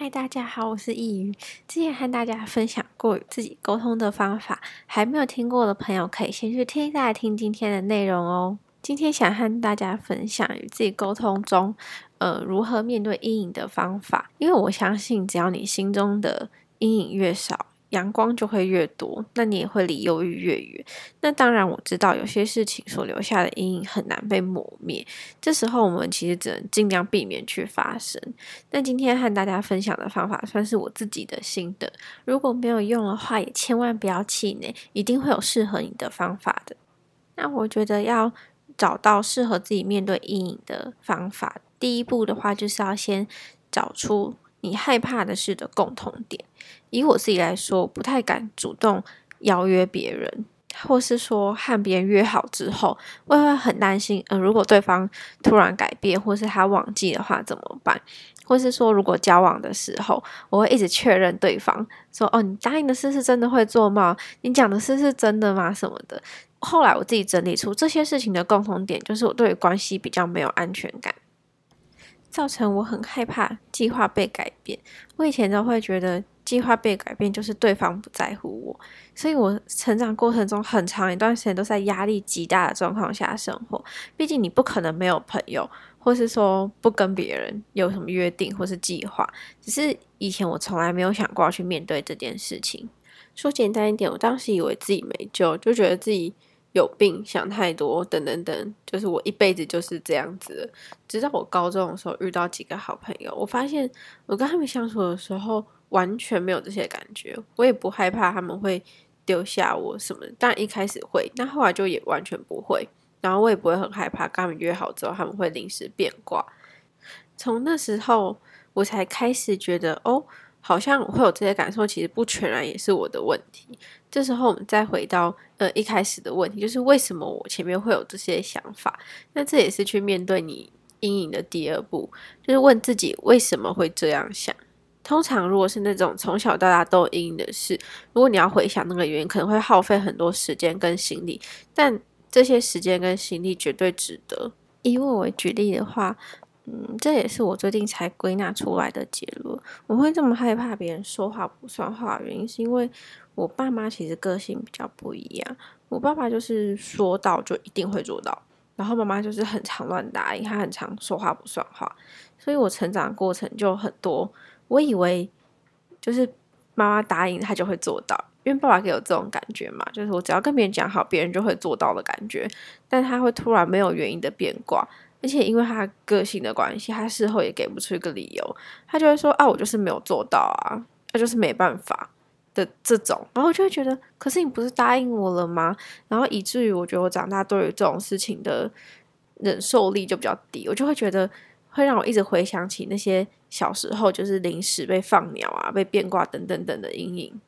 嗨，大家好，我是易瑜。之前和大家分享过自己沟通的方法，还没有听过的朋友可以先去听，一下听今天的内容哦。今天想和大家分享与自己沟通中，呃，如何面对阴影的方法。因为我相信，只要你心中的阴影越少。阳光就会越多，那你也会离忧郁越远。那当然，我知道有些事情所留下的阴影很难被磨灭，这时候我们其实只能尽量避免去发生。那今天和大家分享的方法算是我自己的心得，如果没有用的话，也千万不要气馁，一定会有适合你的方法的。那我觉得要找到适合自己面对阴影的方法，第一步的话就是要先找出。你害怕的事的共同点，以我自己来说，不太敢主动邀约别人，或是说和别人约好之后，我会很担心，嗯，如果对方突然改变，或是他忘记的话怎么办？或是说，如果交往的时候，我会一直确认对方说，哦，你答应的事是真的会做吗？你讲的事是真的吗？什么的。后来我自己整理出这些事情的共同点，就是我对关系比较没有安全感。造成我很害怕计划被改变。我以前都会觉得计划被改变就是对方不在乎我，所以我成长过程中很长一段时间都在压力极大的状况下生活。毕竟你不可能没有朋友，或是说不跟别人有什么约定或是计划。只是以前我从来没有想过要去面对这件事情。说简单一点，我当时以为自己没救，就觉得自己。有病，想太多，等等等，就是我一辈子就是这样子。直到我高中的时候遇到几个好朋友，我发现我跟他们相处的时候完全没有这些感觉，我也不害怕他们会丢下我什么。但一开始会，那后来就也完全不会。然后我也不会很害怕，跟他们约好之后他们会临时变卦。从那时候我才开始觉得，哦。好像会有这些感受，其实不全然也是我的问题。这时候我们再回到呃一开始的问题，就是为什么我前面会有这些想法？那这也是去面对你阴影的第二步，就是问自己为什么会这样想。通常如果是那种从小到大都有阴影的事，如果你要回想那个原因，可能会耗费很多时间跟心力，但这些时间跟心力绝对值得。以我为举例的话。嗯，这也是我最近才归纳出来的结论。我会这么害怕别人说话不算话，原因是因为我爸妈其实个性比较不一样。我爸爸就是说到就一定会做到，然后妈妈就是很常乱答应，他很常说话不算话。所以我成长过程就很多，我以为就是妈妈答应他就会做到，因为爸爸给我这种感觉嘛，就是我只要跟别人讲好，别人就会做到的感觉。但他会突然没有原因的变卦。而且因为他个性的关系，他事后也给不出一个理由，他就会说：“啊，我就是没有做到啊，他就是没办法的这种。”然后我就会觉得，可是你不是答应我了吗？然后以至于我觉得我长大对于这种事情的忍受力就比较低，我就会觉得会让我一直回想起那些小时候就是临时被放鸟啊、被变卦等等等的阴影。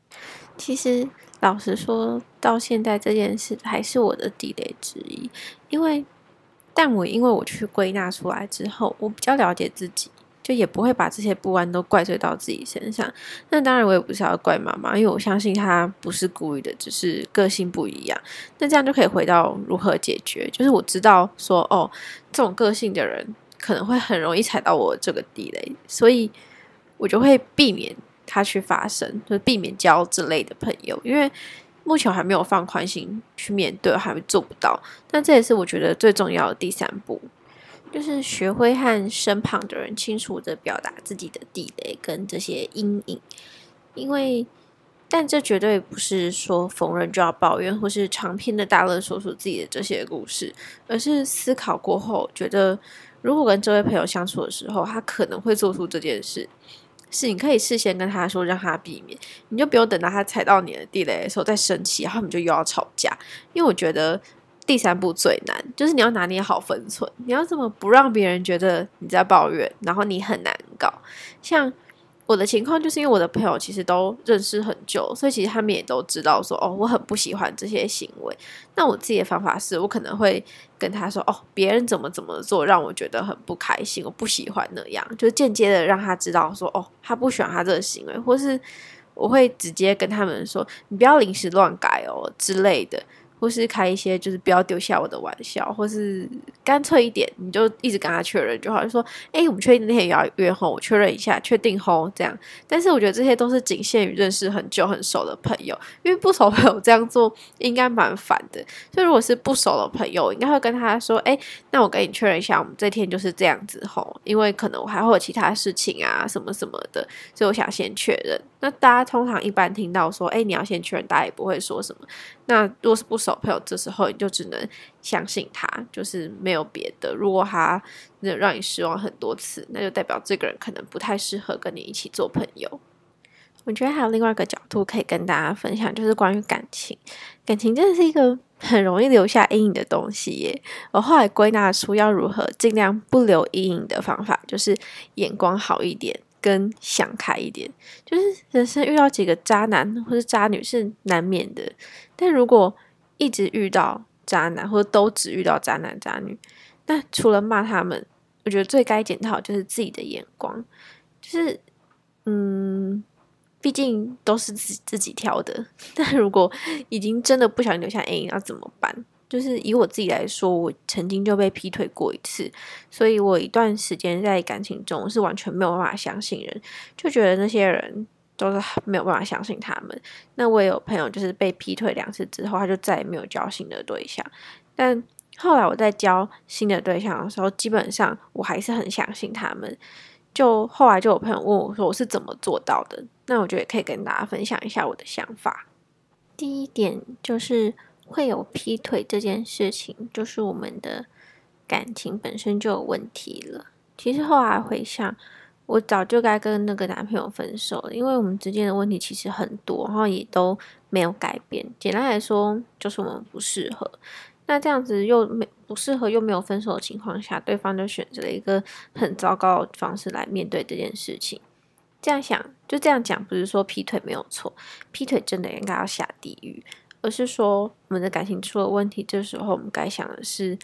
其实老实说，到现在这件事还是我的地雷之一，因为。但我因为我去归纳出来之后，我比较了解自己，就也不会把这些不安都怪罪到自己身上。那当然，我也不是要怪妈妈，因为我相信她不是故意的，只是个性不一样。那这样就可以回到如何解决，就是我知道说，哦，这种个性的人可能会很容易踩到我这个地雷，所以我就会避免他去发生，就避免交这类的朋友，因为。目前还没有放宽心去面对，还做不到。但这也是我觉得最重要的第三步，就是学会和身旁的人清楚的表达自己的地雷跟这些阴影。因为，但这绝对不是说逢人就要抱怨，或是长篇的大论说出自己的这些故事，而是思考过后，觉得如果跟这位朋友相处的时候，他可能会做出这件事。是，你可以事先跟他说，让他避免，你就不用等到他踩到你的地雷的时候再生气，然后你就又要吵架。因为我觉得第三步最难，就是你要拿捏好分寸，你要怎么不让别人觉得你在抱怨，然后你很难搞，像。我的情况就是因为我的朋友其实都认识很久，所以其实他们也都知道说哦，我很不喜欢这些行为。那我自己的方法是我可能会跟他说哦，别人怎么怎么做让我觉得很不开心，我不喜欢那样，就间接的让他知道说哦，他不喜欢他这个行为，或是我会直接跟他们说，你不要临时乱改哦之类的，或是开一些就是不要丢下我的玩笑，或是干脆一点，你就一直跟他确认就好，就说，哎，我们确定那天也要约吼，我确认一下，确定吼这样。但是我觉得这些都是仅限于认识很久很熟的朋友，因为不熟朋友这样做应该蛮烦的。就如果是不熟的朋友，应该会跟他说，哎，那我跟你确认一下，我们这天就是这样子吼，因为可能我还会有其他事情啊，什么什么的，所以我想先确认。那大家通常一般听到说，哎，你要先确认，大家也不会说什么。那如果是不熟小朋友，这时候你就只能相信他，就是没有别的。如果他能让你失望很多次，那就代表这个人可能不太适合跟你一起做朋友。我觉得还有另外一个角度可以跟大家分享，就是关于感情。感情真的是一个很容易留下阴影的东西耶。我后来归纳出要如何尽量不留阴影的方法，就是眼光好一点。跟想开一点，就是人生遇到几个渣男或者渣女是难免的，但如果一直遇到渣男或者都只遇到渣男渣女，那除了骂他们，我觉得最该检讨就是自己的眼光，就是嗯，毕竟都是自自己挑的，但如果已经真的不想留下阴影，要怎么办？就是以我自己来说，我曾经就被劈腿过一次，所以我一段时间在感情中是完全没有办法相信人，就觉得那些人都是没有办法相信他们。那我也有朋友就是被劈腿两次之后，他就再也没有交新的对象。但后来我在交新的对象的时候，基本上我还是很相信他们。就后来就有朋友问我说我是怎么做到的？那我觉得也可以跟大家分享一下我的想法。第一点就是。会有劈腿这件事情，就是我们的感情本身就有问题了。其实后来回想，我早就该跟那个男朋友分手了，因为我们之间的问题其实很多，然后也都没有改变。简单来说，就是我们不适合。那这样子又没不适合，又没有分手的情况下，对方就选择了一个很糟糕的方式来面对这件事情。这样想，就这样讲，不是说劈腿没有错，劈腿真的应该要下地狱。而是说，我们的感情出了问题，这时候我们该想的是，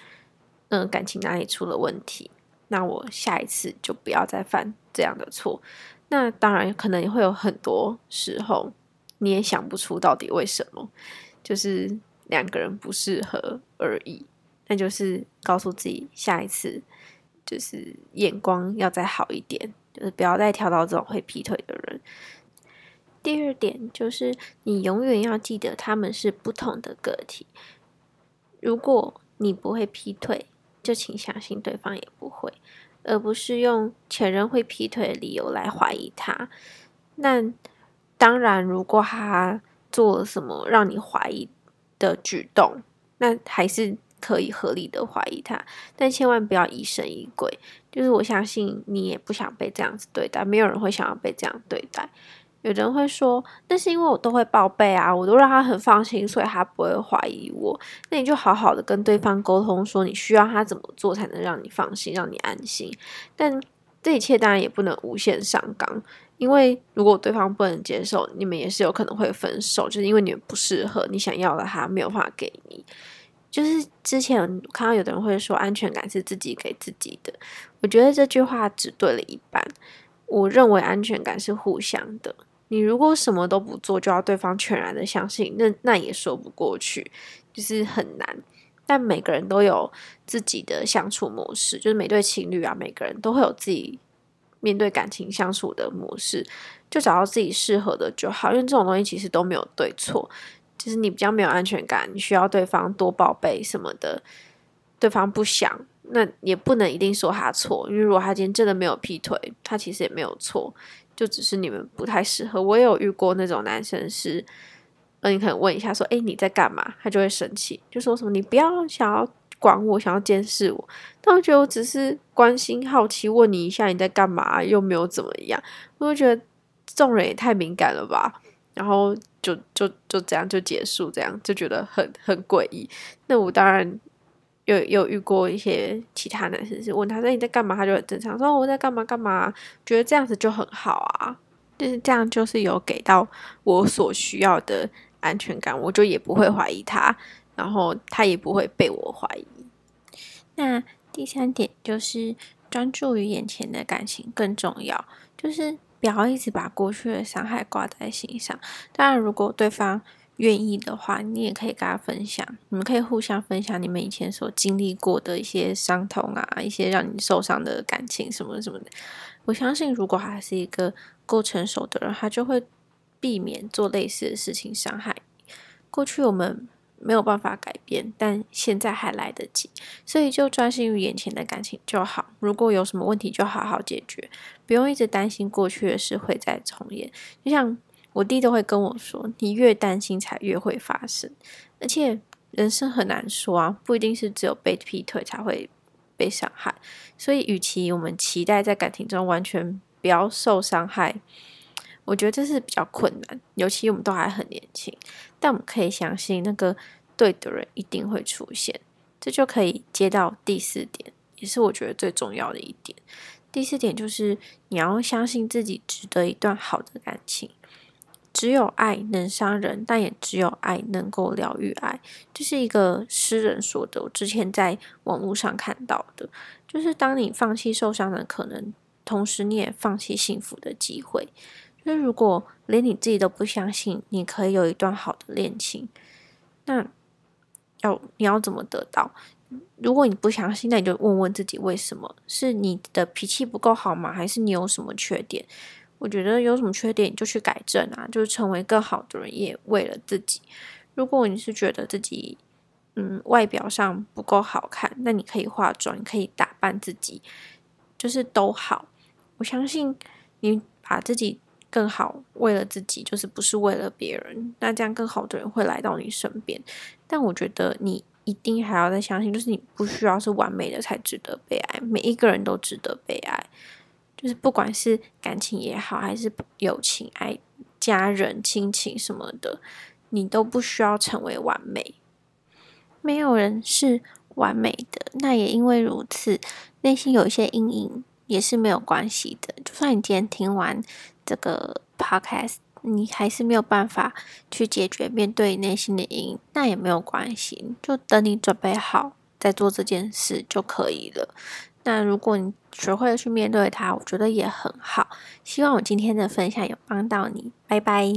嗯，感情哪里出了问题？那我下一次就不要再犯这样的错。那当然，可能也会有很多时候，你也想不出到底为什么，就是两个人不适合而已。那就是告诉自己，下一次就是眼光要再好一点，就是不要再挑到这种会劈腿的人。第二点就是，你永远要记得他们是不同的个体。如果你不会劈腿，就请相信对方也不会，而不是用前任会劈腿的理由来怀疑他。那当然，如果他做了什么让你怀疑的举动，那还是可以合理的怀疑他，但千万不要疑神疑鬼。就是我相信你也不想被这样子对待，没有人会想要被这样对待。有人会说，那是因为我都会报备啊，我都让他很放心，所以他不会怀疑我。那你就好好的跟对方沟通，说你需要他怎么做才能让你放心，让你安心。但这一切当然也不能无限上纲，因为如果对方不能接受，你们也是有可能会分手，就是因为你们不适合，你想要的他没有办法给你。就是之前看到有的人会说，安全感是自己给自己的，我觉得这句话只对了一半。我认为安全感是互相的。你如果什么都不做，就要对方全然的相信，那那也说不过去，就是很难。但每个人都有自己的相处模式，就是每对情侣啊，每个人都会有自己面对感情相处的模式，就找到自己适合的就好。因为这种东西其实都没有对错，就是你比较没有安全感，你需要对方多报备什么的，对方不想，那也不能一定说他错，因为如果他今天真的没有劈腿，他其实也没有错。就只是你们不太适合。我也有遇过那种男生是，呃，你可能问一下说，哎，你在干嘛？他就会生气，就说什么你不要想要管我，想要监视我。但我觉得我只是关心、好奇，问你一下你在干嘛，又没有怎么样。我就觉得这种人也太敏感了吧。然后就就就这样就结束，这样就觉得很很诡异。那我当然。有有遇过一些其他男生是问他说你在干嘛，他就很正常说我在干嘛干嘛，觉得这样子就很好啊，就是这样就是有给到我所需要的安全感，我就也不会怀疑他，然后他也不会被我怀疑。那第三点就是专注于眼前的感情更重要，就是不要一直把过去的伤害挂在心上。当然，如果对方愿意的话，你也可以跟他分享，你们可以互相分享你们以前所经历过的一些伤痛啊，一些让你受伤的感情什么什么的。我相信，如果他是一个够成熟的人，他就会避免做类似的事情伤害。过去我们没有办法改变，但现在还来得及，所以就专心于眼前的感情就好。如果有什么问题，就好好解决，不用一直担心过去的事会再重演。就像。我弟都会跟我说：“你越担心，才越会发生。而且人生很难说啊，不一定是只有被劈腿才会被伤害。所以，与其我们期待在感情中完全不要受伤害，我觉得这是比较困难。尤其我们都还很年轻，但我们可以相信那个对的人一定会出现。这就可以接到第四点，也是我觉得最重要的一点。第四点就是你要相信自己值得一段好的感情。”只有爱能伤人，但也只有爱能够疗愈爱。这是一个诗人说的，我之前在网络上看到的。就是当你放弃受伤的可能，同时你也放弃幸福的机会。就是如果连你自己都不相信你可以有一段好的恋情，那要你要怎么得到？如果你不相信，那你就问问自己为什么？是你的脾气不够好吗？还是你有什么缺点？我觉得有什么缺点就去改正啊，就是成为更好的人，也为了自己。如果你是觉得自己嗯外表上不够好看，那你可以化妆，你可以打扮自己，就是都好。我相信你把自己更好，为了自己，就是不是为了别人，那这样更好的人会来到你身边。但我觉得你一定还要再相信，就是你不需要是完美的才值得被爱，每一个人都值得被爱。就是不管是感情也好，还是友情、爱、家人、亲情什么的，你都不需要成为完美。没有人是完美的，那也因为如此，内心有一些阴影也是没有关系的。就算你今天听完这个 podcast，你还是没有办法去解决面对内心的阴影，那也没有关系，就等你准备好再做这件事就可以了。那如果你学会了去面对它，我觉得也很好。希望我今天的分享有帮到你，拜拜。